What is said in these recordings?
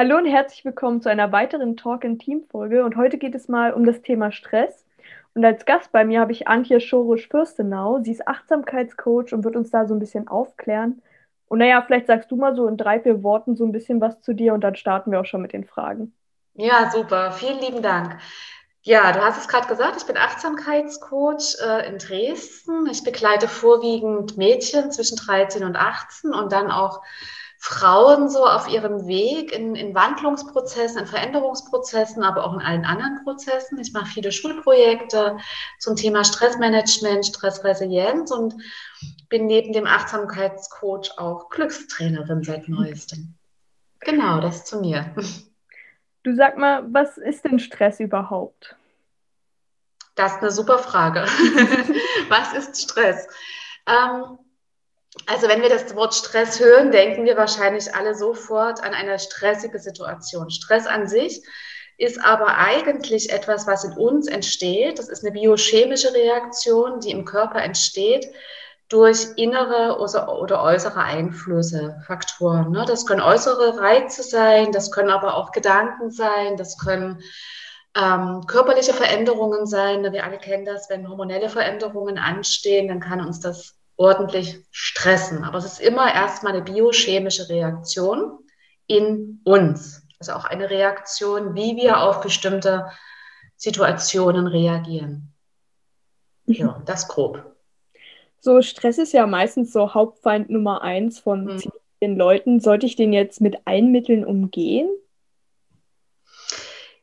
Hallo und herzlich willkommen zu einer weiteren Talk in Team Folge und heute geht es mal um das Thema Stress. Und als Gast bei mir habe ich Antje Schorisch-Fürstenau. Sie ist Achtsamkeitscoach und wird uns da so ein bisschen aufklären. Und naja, vielleicht sagst du mal so in drei, vier Worten so ein bisschen was zu dir und dann starten wir auch schon mit den Fragen. Ja, super. Vielen lieben Dank. Ja, du hast es gerade gesagt, ich bin Achtsamkeitscoach äh, in Dresden. Ich begleite vorwiegend Mädchen zwischen 13 und 18 und dann auch Frauen so auf ihrem Weg in, in Wandlungsprozessen, in Veränderungsprozessen, aber auch in allen anderen Prozessen. Ich mache viele Schulprojekte zum Thema Stressmanagement, Stressresilienz und bin neben dem Achtsamkeitscoach auch Glückstrainerin seit neuestem. Genau, das zu mir. Du sag mal, was ist denn Stress überhaupt? Das ist eine super Frage. was ist Stress? Ähm, also wenn wir das Wort Stress hören, denken wir wahrscheinlich alle sofort an eine stressige Situation. Stress an sich ist aber eigentlich etwas, was in uns entsteht. Das ist eine biochemische Reaktion, die im Körper entsteht durch innere oder äußere Einflüsse, Faktoren. Ne? Das können äußere Reize sein, das können aber auch Gedanken sein, das können ähm, körperliche Veränderungen sein. Wir alle kennen das, wenn hormonelle Veränderungen anstehen, dann kann uns das ordentlich stressen. Aber es ist immer erstmal eine biochemische Reaktion in uns. Also auch eine Reaktion, wie wir auf bestimmte Situationen reagieren. Ja, das grob. So, Stress ist ja meistens so Hauptfeind Nummer eins von mhm. vielen Leuten. Sollte ich den jetzt mit Einmitteln umgehen?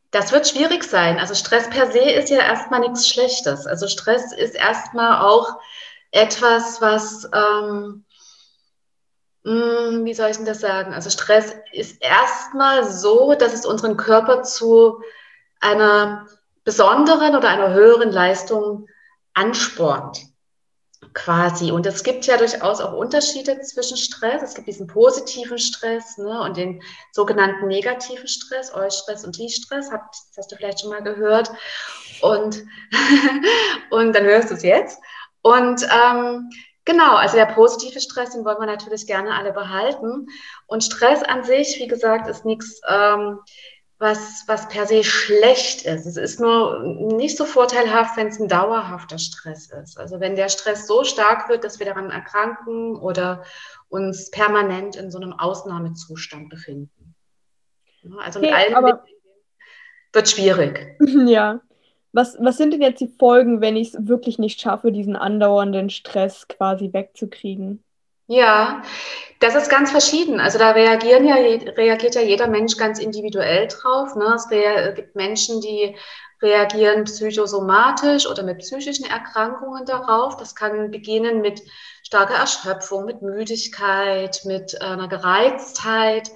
Das wird schwierig sein. Also Stress per se ist ja erstmal nichts Schlechtes. Also Stress ist erstmal auch etwas, was, ähm, mh, hm, wie soll ich denn das sagen? Also Stress ist erstmal so, dass es unseren Körper zu einer besonderen oder einer höheren Leistung anspornt quasi. Und es gibt ja durchaus auch Unterschiede zwischen Stress. Es gibt diesen positiven Stress ne, und den sogenannten negativen Stress, Eustress und Die-Stress. Das hast du vielleicht schon mal gehört. Und, und dann hörst du es jetzt. Und ähm, genau, also der positive Stress, den wollen wir natürlich gerne alle behalten. Und Stress an sich, wie gesagt, ist nichts, ähm, was, was per se schlecht ist. Es ist nur nicht so vorteilhaft, wenn es ein dauerhafter Stress ist. Also wenn der Stress so stark wird, dass wir daran erkranken oder uns permanent in so einem Ausnahmezustand befinden. Also mit okay, allem wird schwierig. Ja. Was, was sind denn jetzt die Folgen, wenn ich es wirklich nicht schaffe, diesen andauernden Stress quasi wegzukriegen? Ja, das ist ganz verschieden. Also da reagieren ja, reagiert ja jeder Mensch ganz individuell drauf. Ne? Es gibt Menschen, die reagieren psychosomatisch oder mit psychischen Erkrankungen darauf. Das kann beginnen mit starker Erschöpfung, mit Müdigkeit, mit äh, einer Gereiztheit.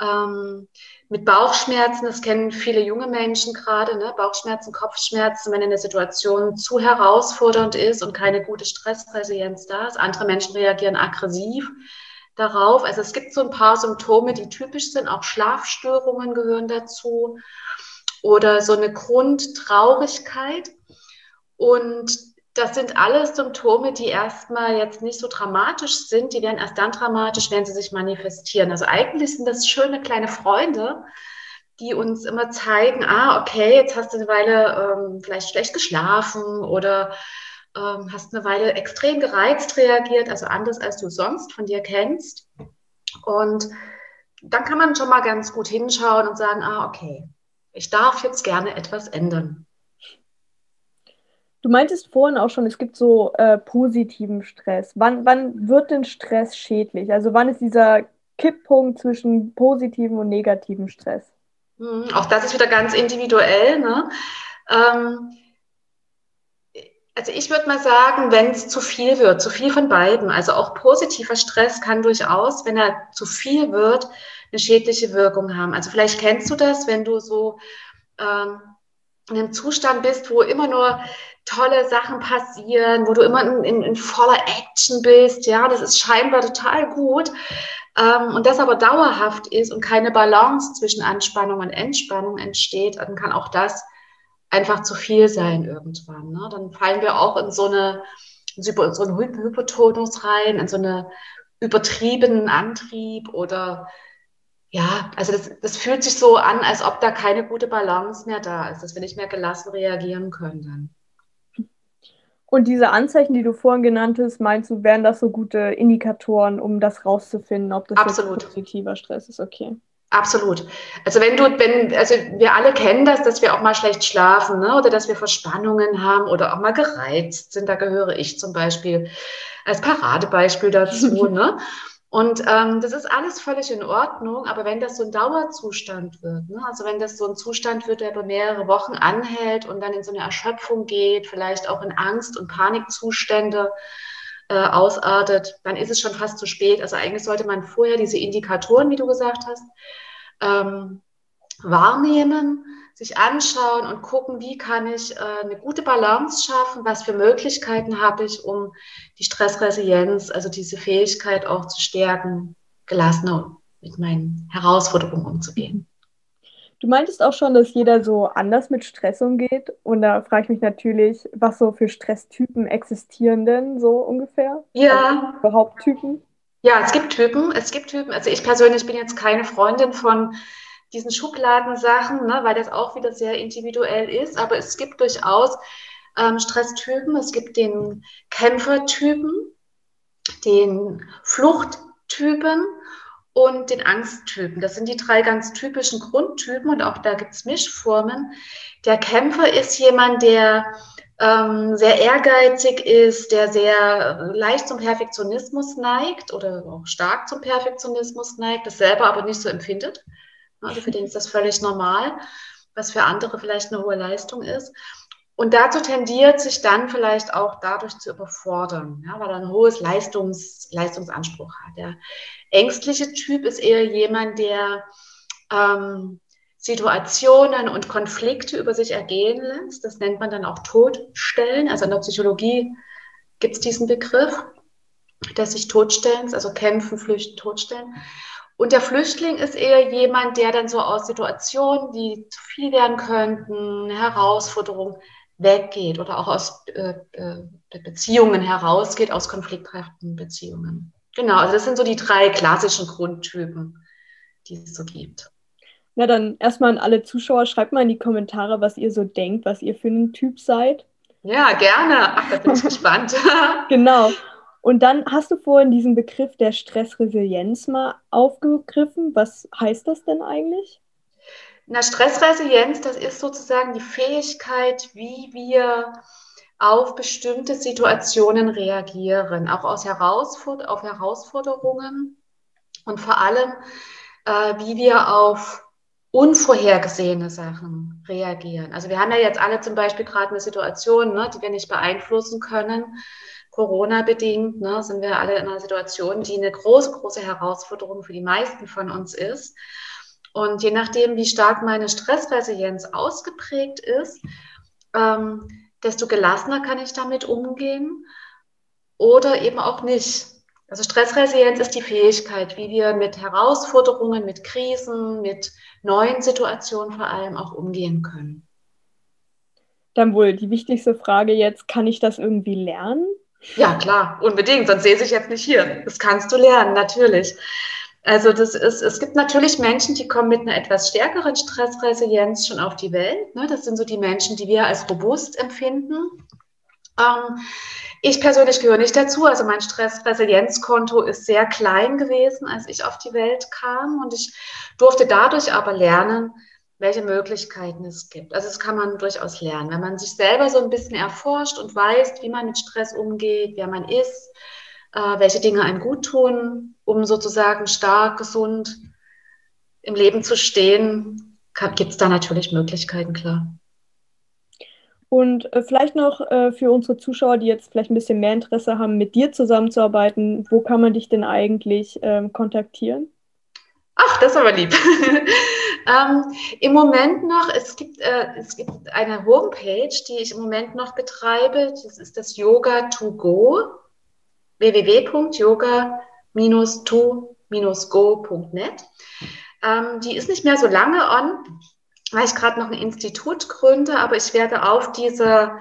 Ähm, mit Bauchschmerzen, das kennen viele junge Menschen gerade, ne? Bauchschmerzen, Kopfschmerzen, wenn eine Situation zu herausfordernd ist und keine gute Stressresilienz da ist. Andere Menschen reagieren aggressiv darauf. Also es gibt so ein paar Symptome, die typisch sind. Auch Schlafstörungen gehören dazu oder so eine Grundtraurigkeit. Und das sind alles Symptome, die erstmal jetzt nicht so dramatisch sind. Die werden erst dann dramatisch, wenn sie sich manifestieren. Also eigentlich sind das schöne kleine Freunde, die uns immer zeigen, ah, okay, jetzt hast du eine Weile ähm, vielleicht schlecht geschlafen oder ähm, hast eine Weile extrem gereizt reagiert, also anders als du sonst von dir kennst. Und dann kann man schon mal ganz gut hinschauen und sagen, ah, okay, ich darf jetzt gerne etwas ändern. Du meintest vorhin auch schon, es gibt so äh, positiven Stress. Wann, wann wird denn Stress schädlich? Also wann ist dieser Kipppunkt zwischen positiven und negativen Stress? Hm, auch das ist wieder ganz individuell. Ne? Ähm, also ich würde mal sagen, wenn es zu viel wird, zu viel von beiden, also auch positiver Stress kann durchaus, wenn er zu viel wird, eine schädliche Wirkung haben. Also vielleicht kennst du das, wenn du so ähm, in einem Zustand bist, wo immer nur tolle Sachen passieren, wo du immer in, in, in voller Action bist, ja, das ist scheinbar total gut. Ähm, und das aber dauerhaft ist und keine Balance zwischen Anspannung und Entspannung entsteht, dann kann auch das einfach zu viel sein irgendwann. Ne? Dann fallen wir auch in so eine in so einen Hypotonus rein, in so einen übertriebenen Antrieb oder ja, also das, das fühlt sich so an, als ob da keine gute Balance mehr da ist, dass wir nicht mehr gelassen reagieren können dann. Und diese Anzeichen, die du vorhin genannt hast, meinst du, wären das so gute Indikatoren, um das rauszufinden, ob das Absolut. positiver Stress ist? Okay. Absolut. Also wenn du, wenn, also wir alle kennen das, dass wir auch mal schlecht schlafen, ne? oder dass wir Verspannungen haben oder auch mal gereizt sind. Da gehöre ich zum Beispiel als Paradebeispiel dazu. ne? Und ähm, das ist alles völlig in Ordnung, aber wenn das so ein Dauerzustand wird, ne? also wenn das so ein Zustand wird, der über mehrere Wochen anhält und dann in so eine Erschöpfung geht, vielleicht auch in Angst- und Panikzustände äh, ausartet, dann ist es schon fast zu spät. Also eigentlich sollte man vorher diese Indikatoren, wie du gesagt hast, ähm, wahrnehmen, sich anschauen und gucken, wie kann ich äh, eine gute Balance schaffen, was für Möglichkeiten habe ich, um die Stressresilienz, also diese Fähigkeit auch zu stärken, gelassener mit meinen Herausforderungen umzugehen. Du meintest auch schon, dass jeder so anders mit Stress umgeht. Und da frage ich mich natürlich, was so für Stresstypen existieren denn so ungefähr? Ja. Also überhaupt Typen? Ja, es gibt Typen. Es gibt Typen. Also ich persönlich bin jetzt keine Freundin von diesen Schubladensachen, ne, weil das auch wieder sehr individuell ist. Aber es gibt durchaus ähm, Stresstypen. Es gibt den Kämpfertypen, den Fluchttypen und den Angsttypen. Das sind die drei ganz typischen Grundtypen und auch da gibt es Mischformen. Der Kämpfer ist jemand, der ähm, sehr ehrgeizig ist, der sehr leicht zum Perfektionismus neigt oder auch stark zum Perfektionismus neigt, das selber aber nicht so empfindet. Also für den ist das völlig normal, was für andere vielleicht eine hohe Leistung ist. Und dazu tendiert sich dann vielleicht auch dadurch zu überfordern, ja, weil er ein hohes Leistungs, Leistungsanspruch hat. Der ängstliche Typ ist eher jemand, der ähm, Situationen und Konflikte über sich ergehen lässt. Das nennt man dann auch Todstellen. Also in der Psychologie gibt es diesen Begriff des sich Todstellens, also kämpfen, flüchten, totstellen. Und der Flüchtling ist eher jemand, der dann so aus Situationen, die zu viel werden könnten, Herausforderungen, weggeht oder auch aus äh, äh, Beziehungen herausgeht, aus konflikthaften Beziehungen. Genau, also das sind so die drei klassischen Grundtypen, die es so gibt. Na dann erstmal an alle Zuschauer, schreibt mal in die Kommentare, was ihr so denkt, was ihr für ein Typ seid. Ja, gerne. Ach, da bin ich gespannt. genau. Und dann hast du vorhin diesen Begriff der Stressresilienz mal aufgegriffen. Was heißt das denn eigentlich? Na, Stressresilienz, das ist sozusagen die Fähigkeit, wie wir auf bestimmte Situationen reagieren, auch aus Herausfor auf Herausforderungen und vor allem, äh, wie wir auf unvorhergesehene Sachen reagieren. Also wir haben ja jetzt alle zum Beispiel gerade eine Situation, ne, die wir nicht beeinflussen können. Corona-bedingt ne, sind wir alle in einer Situation, die eine große, große Herausforderung für die meisten von uns ist. Und je nachdem, wie stark meine Stressresilienz ausgeprägt ist, ähm, desto gelassener kann ich damit umgehen oder eben auch nicht. Also Stressresilienz ist die Fähigkeit, wie wir mit Herausforderungen, mit Krisen, mit neuen Situationen vor allem auch umgehen können. Dann wohl die wichtigste Frage jetzt, kann ich das irgendwie lernen? Ja, klar, unbedingt, sonst sehe ich jetzt nicht hier. Das kannst du lernen, natürlich. Also das ist, es gibt natürlich Menschen, die kommen mit einer etwas stärkeren Stressresilienz schon auf die Welt. Ne? Das sind so die Menschen, die wir als robust empfinden. Ähm, ich persönlich gehöre nicht dazu. Also mein Stressresilienzkonto ist sehr klein gewesen, als ich auf die Welt kam. Und ich durfte dadurch aber lernen, welche Möglichkeiten es gibt. Also das kann man durchaus lernen, wenn man sich selber so ein bisschen erforscht und weiß, wie man mit Stress umgeht, wer man ist, äh, welche Dinge einem gut tun, um sozusagen stark, gesund im Leben zu stehen, gibt es da natürlich Möglichkeiten, klar. Und äh, vielleicht noch äh, für unsere Zuschauer, die jetzt vielleicht ein bisschen mehr Interesse haben, mit dir zusammenzuarbeiten, wo kann man dich denn eigentlich ähm, kontaktieren? Ach, das ist aber lieb. ähm, Im Moment noch, es gibt, äh, es gibt eine Homepage, die ich im Moment noch betreibe. Das ist das Yoga to Go. www.yoga-to-go.net. Ähm, die ist nicht mehr so lange on, weil ich gerade noch ein Institut gründe, aber ich werde auf dieser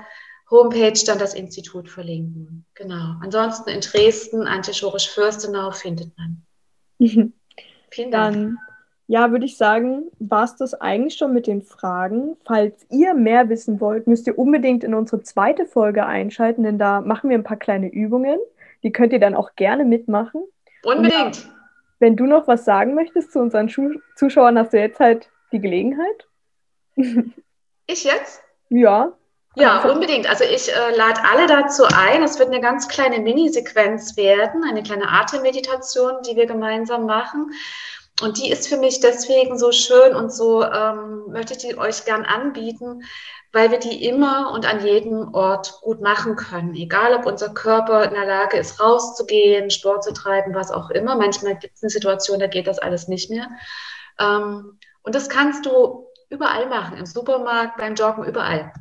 Homepage dann das Institut verlinken. Genau. Ansonsten in Dresden, Antischorisch-Fürstenau findet man. Vielen Dank. Dann, ja, würde ich sagen, war es das eigentlich schon mit den Fragen. Falls ihr mehr wissen wollt, müsst ihr unbedingt in unsere zweite Folge einschalten, denn da machen wir ein paar kleine Übungen. Die könnt ihr dann auch gerne mitmachen. Unbedingt. Ja, wenn du noch was sagen möchtest zu unseren Zuschauern, hast du jetzt halt die Gelegenheit. Ich jetzt? Ja. Ja, unbedingt. Also ich äh, lade alle dazu ein. Es wird eine ganz kleine Minisequenz werden, eine kleine Atemmeditation, die wir gemeinsam machen. Und die ist für mich deswegen so schön und so ähm, möchte ich die euch gern anbieten, weil wir die immer und an jedem Ort gut machen können. Egal, ob unser Körper in der Lage ist, rauszugehen, Sport zu treiben, was auch immer. Manchmal gibt es eine Situation, da geht das alles nicht mehr. Ähm, und das kannst du überall machen, im Supermarkt, beim Joggen, überall.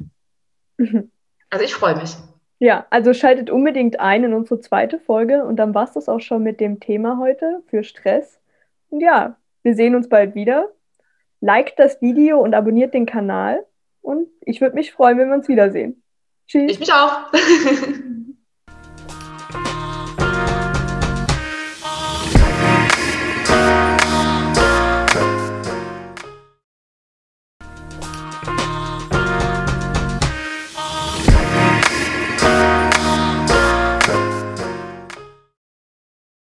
Also ich freue mich. Ja, also schaltet unbedingt ein in unsere zweite Folge und dann war es das auch schon mit dem Thema heute für Stress. Und ja, wir sehen uns bald wieder. Liked das Video und abonniert den Kanal. Und ich würde mich freuen, wenn wir uns wiedersehen. Tschüss. Ich mich auch.